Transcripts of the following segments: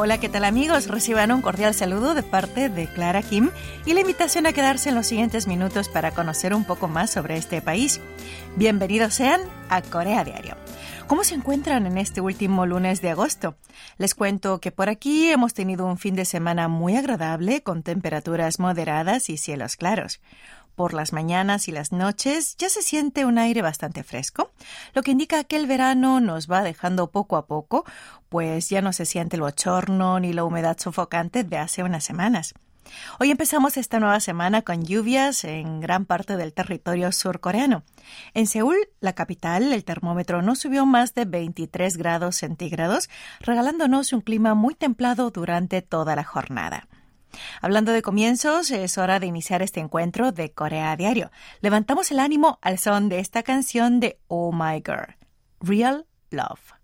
Hola, ¿qué tal amigos? Reciban un cordial saludo de parte de Clara Kim y la invitación a quedarse en los siguientes minutos para conocer un poco más sobre este país. Bienvenidos sean a Corea Diario. ¿Cómo se encuentran en este último lunes de agosto? Les cuento que por aquí hemos tenido un fin de semana muy agradable con temperaturas moderadas y cielos claros por las mañanas y las noches ya se siente un aire bastante fresco, lo que indica que el verano nos va dejando poco a poco, pues ya no se siente el bochorno ni la humedad sofocante de hace unas semanas. Hoy empezamos esta nueva semana con lluvias en gran parte del territorio surcoreano. En Seúl, la capital, el termómetro no subió más de 23 grados centígrados, regalándonos un clima muy templado durante toda la jornada. Hablando de comienzos, es hora de iniciar este encuentro de Corea Diario. Levantamos el ánimo al son de esta canción de Oh My Girl, Real Love.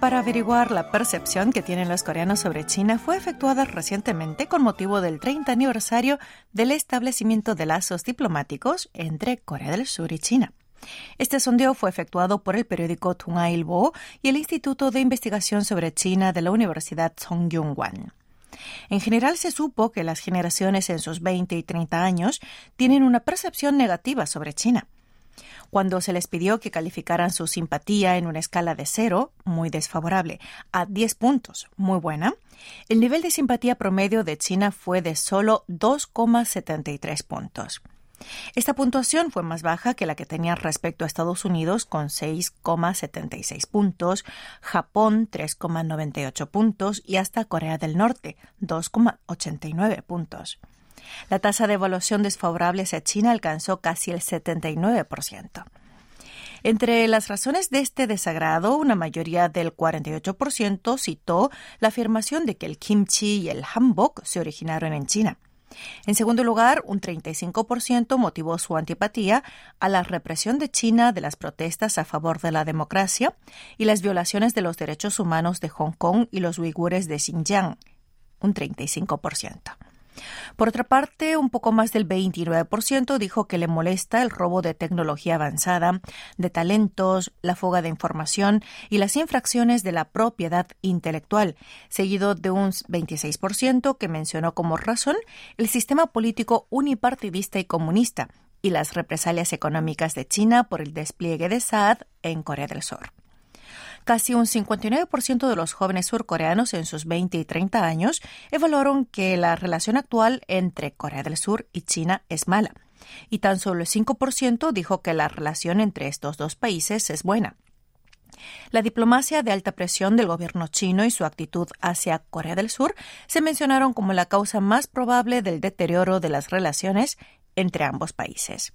Para averiguar la percepción que tienen los coreanos sobre China fue efectuada recientemente con motivo del 30 aniversario del establecimiento de lazos diplomáticos entre Corea del Sur y China. Este sondeo fue efectuado por el periódico Ilbo y el Instituto de Investigación sobre China de la Universidad Songyungwan. En general se supo que las generaciones en sus 20 y 30 años tienen una percepción negativa sobre China. Cuando se les pidió que calificaran su simpatía en una escala de cero, muy desfavorable, a 10 puntos, muy buena, el nivel de simpatía promedio de China fue de solo 2,73 puntos. Esta puntuación fue más baja que la que tenía respecto a Estados Unidos con 6,76 puntos, Japón 3,98 puntos y hasta Corea del Norte 2,89 puntos. La tasa de evaluación desfavorable hacia China alcanzó casi el 79%. Entre las razones de este desagrado, una mayoría del 48% citó la afirmación de que el kimchi y el hanbok se originaron en China. En segundo lugar, un 35% motivó su antipatía a la represión de China de las protestas a favor de la democracia y las violaciones de los derechos humanos de Hong Kong y los uigures de Xinjiang, un 35%. Por otra parte, un poco más del 29% dijo que le molesta el robo de tecnología avanzada, de talentos, la fuga de información y las infracciones de la propiedad intelectual, seguido de un 26% que mencionó como razón el sistema político unipartidista y comunista y las represalias económicas de China por el despliegue de SAD en Corea del Sur. Casi un 59% de los jóvenes surcoreanos en sus 20 y 30 años evaluaron que la relación actual entre Corea del Sur y China es mala. Y tan solo el 5% dijo que la relación entre estos dos países es buena. La diplomacia de alta presión del gobierno chino y su actitud hacia Corea del Sur se mencionaron como la causa más probable del deterioro de las relaciones entre ambos países.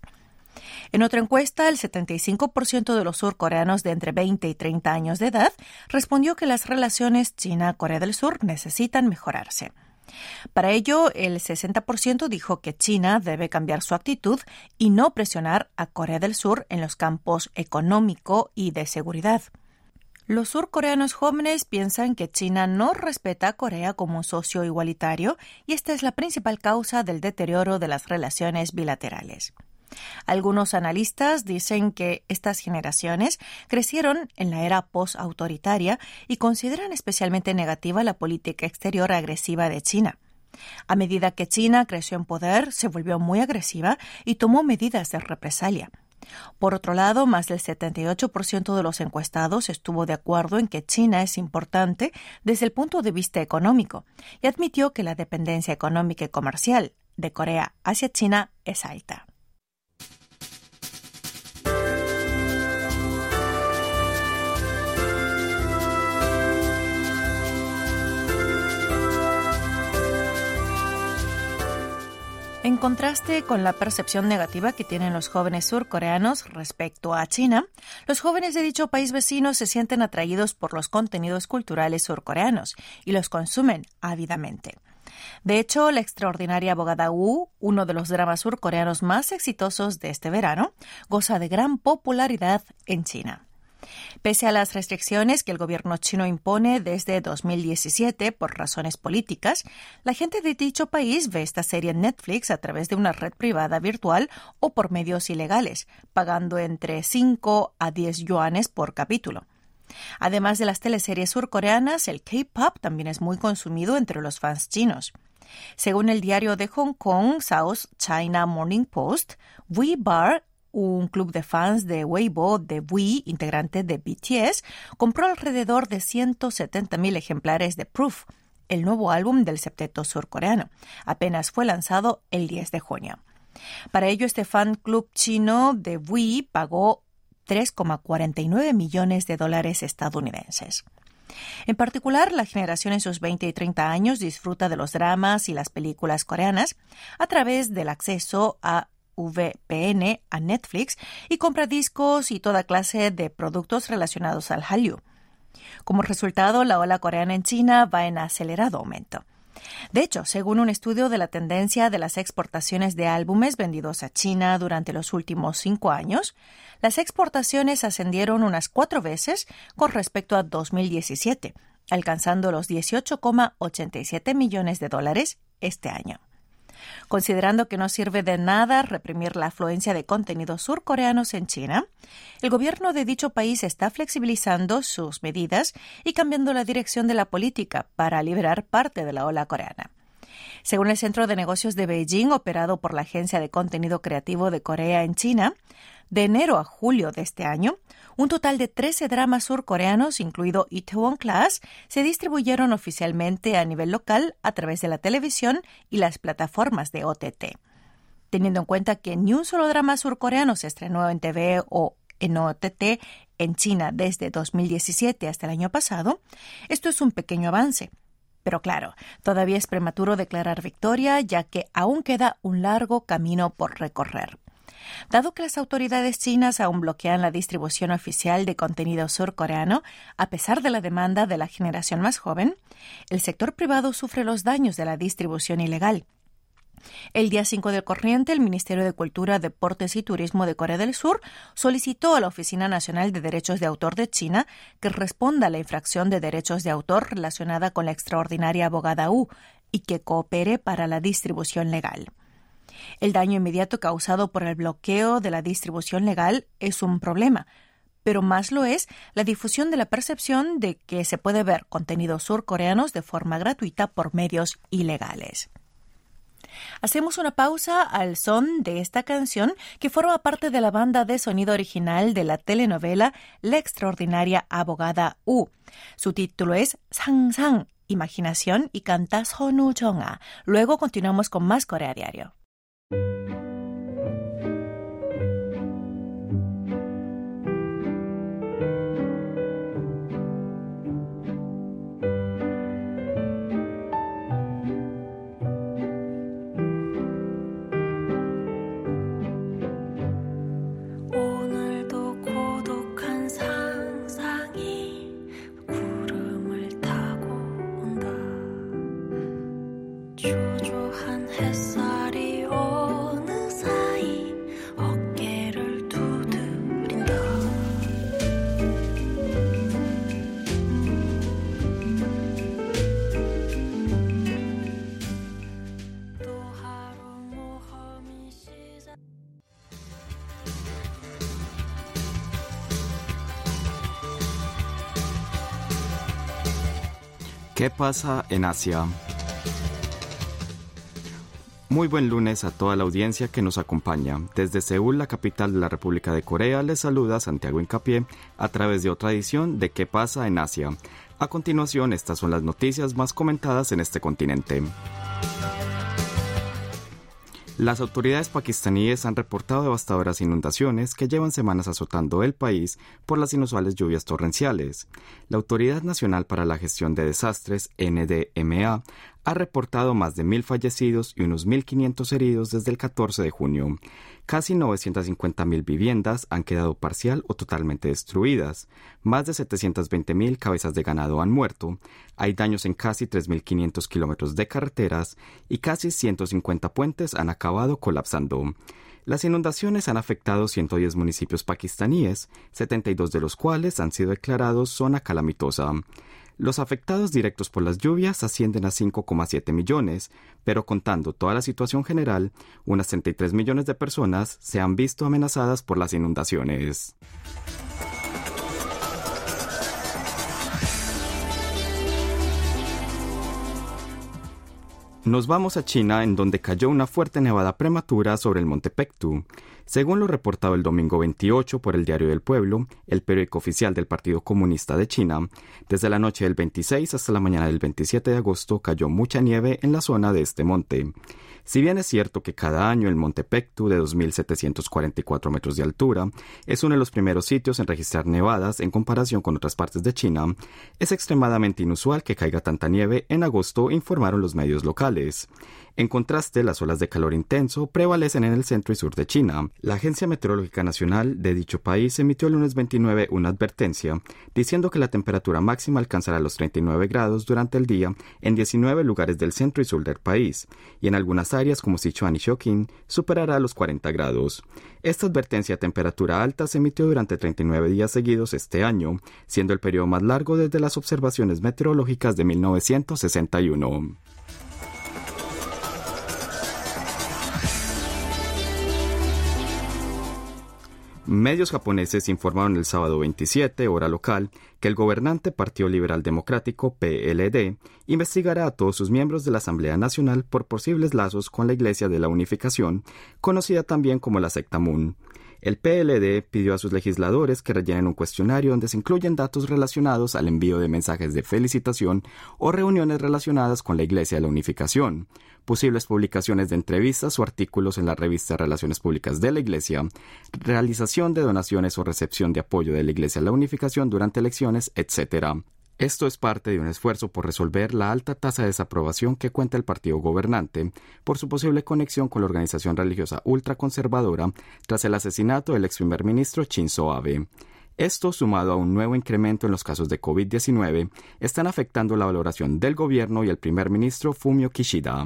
En otra encuesta, el 75% de los surcoreanos de entre 20 y 30 años de edad respondió que las relaciones China-Corea del Sur necesitan mejorarse. Para ello, el 60% dijo que China debe cambiar su actitud y no presionar a Corea del Sur en los campos económico y de seguridad. Los surcoreanos jóvenes piensan que China no respeta a Corea como un socio igualitario y esta es la principal causa del deterioro de las relaciones bilaterales. Algunos analistas dicen que estas generaciones crecieron en la era post-autoritaria y consideran especialmente negativa la política exterior agresiva de China. A medida que China creció en poder, se volvió muy agresiva y tomó medidas de represalia. Por otro lado, más del 78% de los encuestados estuvo de acuerdo en que China es importante desde el punto de vista económico y admitió que la dependencia económica y comercial de Corea hacia China es alta. En contraste con la percepción negativa que tienen los jóvenes surcoreanos respecto a China, los jóvenes de dicho país vecino se sienten atraídos por los contenidos culturales surcoreanos y los consumen ávidamente. De hecho, la extraordinaria abogada Wu, uno de los dramas surcoreanos más exitosos de este verano, goza de gran popularidad en China. Pese a las restricciones que el gobierno chino impone desde 2017 por razones políticas, la gente de dicho país ve esta serie en Netflix a través de una red privada virtual o por medios ilegales, pagando entre 5 a 10 yuanes por capítulo. Además de las teleseries surcoreanas, el K-pop también es muy consumido entre los fans chinos. Según el diario de Hong Kong, South China Morning Post, Bar un club de fans de Weibo de Wii, integrante de BTS, compró alrededor de 170.000 ejemplares de Proof, el nuevo álbum del septeto surcoreano. Apenas fue lanzado el 10 de junio. Para ello, este fan club chino de Wii pagó 3,49 millones de dólares estadounidenses. En particular, la generación en sus 20 y 30 años disfruta de los dramas y las películas coreanas a través del acceso a VPN a Netflix y compra discos y toda clase de productos relacionados al Hallyu. Como resultado, la ola coreana en China va en acelerado aumento. De hecho, según un estudio de la tendencia de las exportaciones de álbumes vendidos a China durante los últimos cinco años, las exportaciones ascendieron unas cuatro veces con respecto a 2017, alcanzando los 18,87 millones de dólares este año. Considerando que no sirve de nada reprimir la afluencia de contenidos surcoreanos en China, el gobierno de dicho país está flexibilizando sus medidas y cambiando la dirección de la política para liberar parte de la ola coreana. Según el Centro de Negocios de Beijing, operado por la Agencia de Contenido Creativo de Corea en China, de enero a julio de este año, un total de 13 dramas surcoreanos, incluido Itaewon Class, se distribuyeron oficialmente a nivel local a través de la televisión y las plataformas de OTT. Teniendo en cuenta que ni un solo drama surcoreano se estrenó en TV o en OTT en China desde 2017 hasta el año pasado, esto es un pequeño avance. Pero claro, todavía es prematuro declarar victoria, ya que aún queda un largo camino por recorrer. Dado que las autoridades chinas aún bloquean la distribución oficial de contenido surcoreano, a pesar de la demanda de la generación más joven, el sector privado sufre los daños de la distribución ilegal. El día 5 del corriente, el Ministerio de Cultura, Deportes y Turismo de Corea del Sur solicitó a la Oficina Nacional de Derechos de Autor de China que responda a la infracción de derechos de autor relacionada con la extraordinaria abogada U y que coopere para la distribución legal. El daño inmediato causado por el bloqueo de la distribución legal es un problema, pero más lo es la difusión de la percepción de que se puede ver contenidos surcoreanos de forma gratuita por medios ilegales. Hacemos una pausa al son de esta canción que forma parte de la banda de sonido original de la telenovela La extraordinaria abogada U. Su título es Sang Sang, Imaginación y canta Sonu Jonga. Luego continuamos con más Corea Diario. ¿Qué pasa en Asia? Muy buen lunes a toda la audiencia que nos acompaña. Desde Seúl, la capital de la República de Corea, les saluda Santiago Incapié a través de otra edición de ¿Qué pasa en Asia? A continuación, estas son las noticias más comentadas en este continente. Las autoridades pakistaníes han reportado devastadoras inundaciones que llevan semanas azotando el país por las inusuales lluvias torrenciales. La Autoridad Nacional para la Gestión de Desastres, NDMA, ha reportado más de mil fallecidos y unos 1.500 heridos desde el 14 de junio. Casi 950.000 viviendas han quedado parcial o totalmente destruidas. Más de 720.000 cabezas de ganado han muerto. Hay daños en casi 3.500 kilómetros de carreteras y casi 150 puentes han acabado colapsando. Las inundaciones han afectado 110 municipios pakistaníes, 72 de los cuales han sido declarados zona calamitosa. Los afectados directos por las lluvias ascienden a 5,7 millones, pero contando toda la situación general, unas 33 millones de personas se han visto amenazadas por las inundaciones. Nos vamos a China, en donde cayó una fuerte nevada prematura sobre el monte Pektu. Según lo reportado el domingo 28 por el Diario del Pueblo, el periódico oficial del Partido Comunista de China, desde la noche del 26 hasta la mañana del 27 de agosto cayó mucha nieve en la zona de este monte. Si bien es cierto que cada año el Monte Pektu, de 2.744 metros de altura, es uno de los primeros sitios en registrar nevadas en comparación con otras partes de China, es extremadamente inusual que caiga tanta nieve en agosto, informaron los medios locales. En contraste, las olas de calor intenso prevalecen en el centro y sur de China. La Agencia Meteorológica Nacional de dicho país emitió el lunes 29 una advertencia diciendo que la temperatura máxima alcanzará los 39 grados durante el día en 19 lugares del centro y sur del país, y en algunas áreas como Sichuan y Shokin superará los 40 grados. Esta advertencia a temperatura alta se emitió durante 39 días seguidos este año, siendo el periodo más largo desde las observaciones meteorológicas de 1961. Medios japoneses informaron el sábado 27, hora local, que el gobernante Partido Liberal Democrático, PLD, investigará a todos sus miembros de la Asamblea Nacional por posibles lazos con la Iglesia de la Unificación, conocida también como la secta Moon. El PLD pidió a sus legisladores que rellenen un cuestionario donde se incluyen datos relacionados al envío de mensajes de felicitación o reuniones relacionadas con la Iglesia de la Unificación, posibles publicaciones de entrevistas o artículos en la revista Relaciones Públicas de la Iglesia, realización de donaciones o recepción de apoyo de la Iglesia a la Unificación durante elecciones, etc. Esto es parte de un esfuerzo por resolver la alta tasa de desaprobación que cuenta el partido gobernante por su posible conexión con la organización religiosa ultraconservadora tras el asesinato del ex primer ministro Shinzo Abe. Esto, sumado a un nuevo incremento en los casos de COVID-19, están afectando la valoración del gobierno y el primer ministro Fumio Kishida.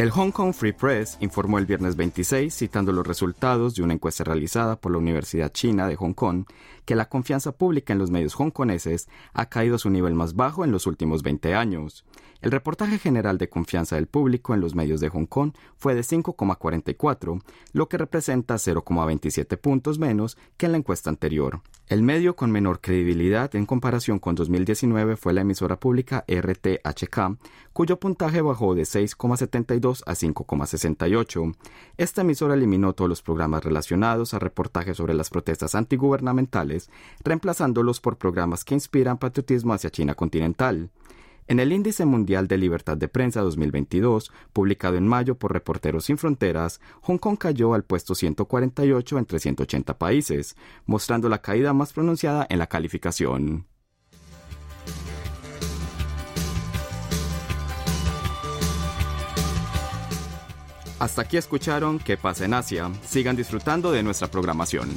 El Hong Kong Free Press informó el viernes 26, citando los resultados de una encuesta realizada por la Universidad China de Hong Kong, que la confianza pública en los medios hongkoneses ha caído a su nivel más bajo en los últimos 20 años. El reportaje general de confianza del público en los medios de Hong Kong fue de 5,44, lo que representa 0,27 puntos menos que en la encuesta anterior. El medio con menor credibilidad en comparación con 2019 fue la emisora pública RTHK, cuyo puntaje bajó de 6,72 a 5,68. Esta emisora eliminó todos los programas relacionados a reportajes sobre las protestas antigubernamentales, reemplazándolos por programas que inspiran patriotismo hacia China continental. En el Índice Mundial de Libertad de Prensa 2022, publicado en mayo por Reporteros Sin Fronteras, Hong Kong cayó al puesto 148 entre 180 países, mostrando la caída más pronunciada en la calificación. Hasta aquí escucharon ¿Qué pasa en Asia? Sigan disfrutando de nuestra programación.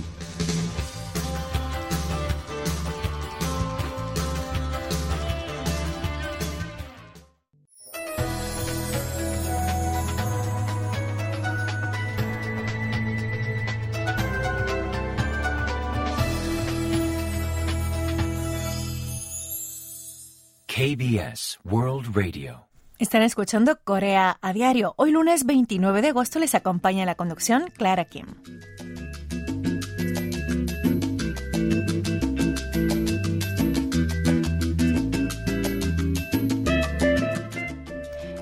Radio. Están escuchando Corea a diario. Hoy lunes 29 de agosto les acompaña en la conducción Clara Kim.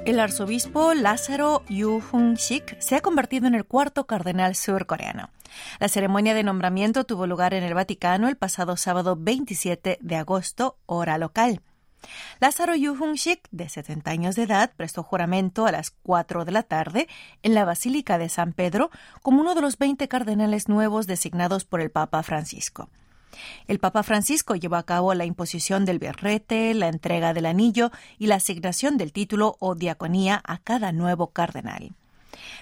El arzobispo Lázaro Yu Hung-sik se ha convertido en el cuarto cardenal surcoreano. La ceremonia de nombramiento tuvo lugar en el Vaticano el pasado sábado 27 de agosto, hora local. Lázaro Yuhung-sik, de 70 años de edad, prestó juramento a las 4 de la tarde en la Basílica de San Pedro como uno de los 20 cardenales nuevos designados por el Papa Francisco. El Papa Francisco llevó a cabo la imposición del birrete, la entrega del anillo y la asignación del título o diaconía a cada nuevo cardenal.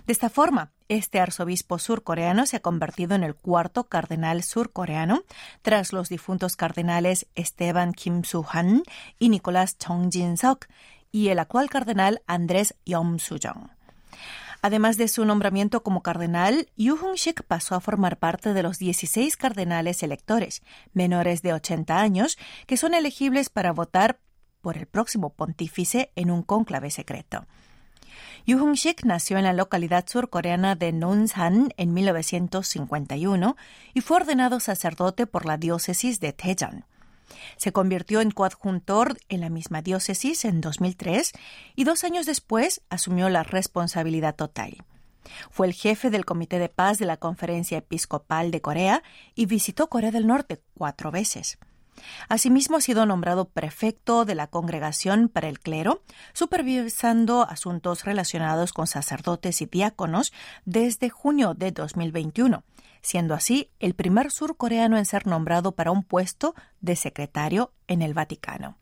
De esta forma, este arzobispo surcoreano se ha convertido en el cuarto cardenal surcoreano tras los difuntos cardenales Esteban Kim Soo-han y Nicolás Chong Jin-sok y el actual cardenal Andrés Yom Soo-jong. Además de su nombramiento como cardenal, Yu Hung-sik pasó a formar parte de los 16 cardenales electores, menores de 80 años, que son elegibles para votar por el próximo pontífice en un cónclave secreto. Yu Hung-sik nació en la localidad surcoreana de Nonsan en 1951 y fue ordenado sacerdote por la diócesis de Daejeon. Se convirtió en coadjuntor en la misma diócesis en 2003 y dos años después asumió la responsabilidad total. Fue el jefe del Comité de Paz de la Conferencia Episcopal de Corea y visitó Corea del Norte cuatro veces. Asimismo, ha sido nombrado prefecto de la Congregación para el Clero, supervisando asuntos relacionados con sacerdotes y diáconos desde junio de 2021 siendo así el primer surcoreano en ser nombrado para un puesto de secretario en el Vaticano.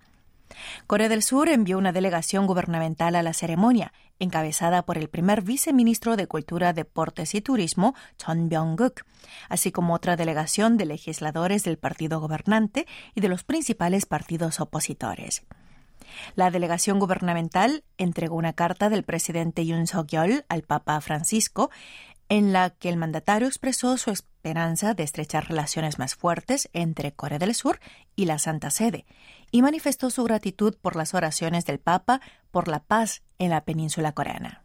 Corea del Sur envió una delegación gubernamental a la ceremonia, encabezada por el primer viceministro de Cultura, Deportes y Turismo, Chon Byung-guk, así como otra delegación de legisladores del partido gobernante y de los principales partidos opositores. La delegación gubernamental entregó una carta del presidente Yoon Suk-yeol al Papa Francisco en la que el mandatario expresó su esperanza de estrechar relaciones más fuertes entre Corea del Sur y la Santa Sede y manifestó su gratitud por las oraciones del Papa por la paz en la península coreana.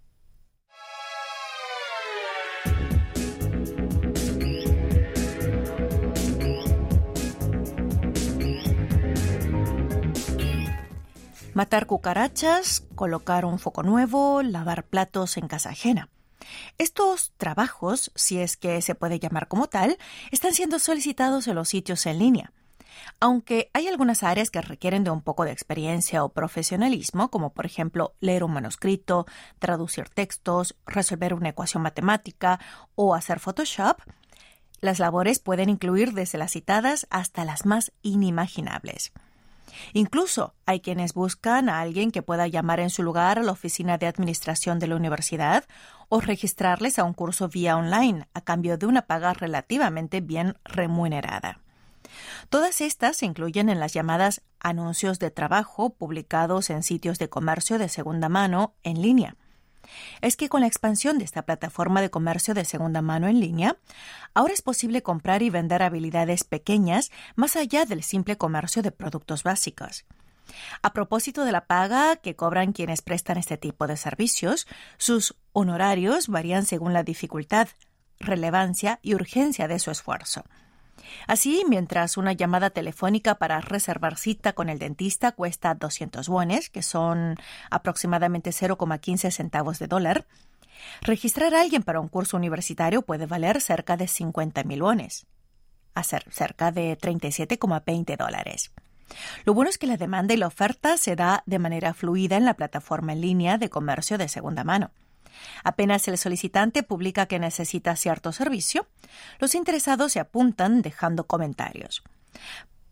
Matar cucarachas, colocar un foco nuevo, lavar platos en casa ajena. Estos trabajos, si es que se puede llamar como tal, están siendo solicitados en los sitios en línea. Aunque hay algunas áreas que requieren de un poco de experiencia o profesionalismo, como por ejemplo leer un manuscrito, traducir textos, resolver una ecuación matemática o hacer Photoshop, las labores pueden incluir desde las citadas hasta las más inimaginables. Incluso hay quienes buscan a alguien que pueda llamar en su lugar a la oficina de administración de la universidad o registrarles a un curso vía online a cambio de una paga relativamente bien remunerada. Todas estas se incluyen en las llamadas anuncios de trabajo publicados en sitios de comercio de segunda mano en línea es que con la expansión de esta plataforma de comercio de segunda mano en línea, ahora es posible comprar y vender habilidades pequeñas más allá del simple comercio de productos básicos. A propósito de la paga que cobran quienes prestan este tipo de servicios, sus honorarios varían según la dificultad, relevancia y urgencia de su esfuerzo. Así, mientras una llamada telefónica para reservar cita con el dentista cuesta 200 wones, que son aproximadamente 0,15 centavos de dólar, registrar a alguien para un curso universitario puede valer cerca de 50.000 wones, a ser cerca de 37,20 dólares. Lo bueno es que la demanda y la oferta se da de manera fluida en la plataforma en línea de comercio de segunda mano. Apenas el solicitante publica que necesita cierto servicio, los interesados se apuntan dejando comentarios.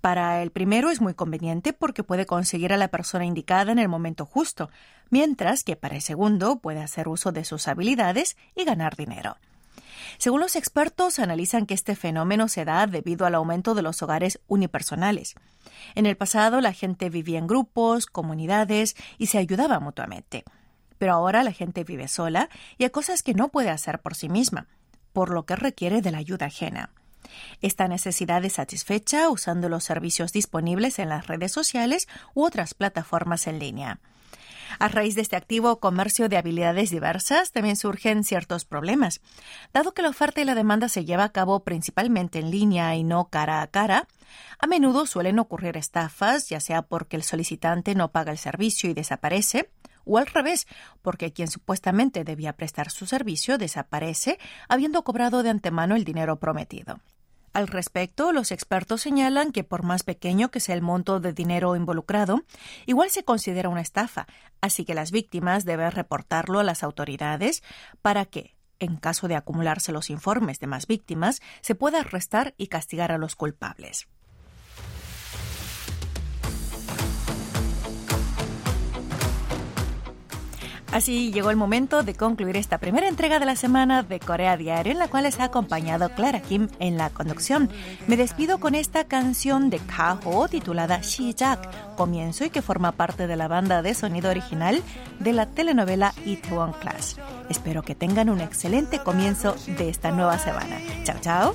Para el primero es muy conveniente porque puede conseguir a la persona indicada en el momento justo, mientras que para el segundo puede hacer uso de sus habilidades y ganar dinero. Según los expertos, analizan que este fenómeno se da debido al aumento de los hogares unipersonales. En el pasado la gente vivía en grupos, comunidades y se ayudaba mutuamente pero ahora la gente vive sola y hay cosas que no puede hacer por sí misma, por lo que requiere de la ayuda ajena. Esta necesidad es satisfecha usando los servicios disponibles en las redes sociales u otras plataformas en línea. A raíz de este activo comercio de habilidades diversas, también surgen ciertos problemas. Dado que la oferta y la demanda se lleva a cabo principalmente en línea y no cara a cara, a menudo suelen ocurrir estafas, ya sea porque el solicitante no paga el servicio y desaparece, o al revés, porque quien supuestamente debía prestar su servicio desaparece habiendo cobrado de antemano el dinero prometido. Al respecto, los expertos señalan que por más pequeño que sea el monto de dinero involucrado, igual se considera una estafa, así que las víctimas deben reportarlo a las autoridades para que, en caso de acumularse los informes de más víctimas, se pueda arrestar y castigar a los culpables. Así llegó el momento de concluir esta primera entrega de la semana de Corea Diario, en la cual les ha acompañado Clara Kim en la conducción. Me despido con esta canción de Kaho titulada Shijak, comienzo y que forma parte de la banda de sonido original de la telenovela Itaewon Class. Espero que tengan un excelente comienzo de esta nueva semana. Chao, chao.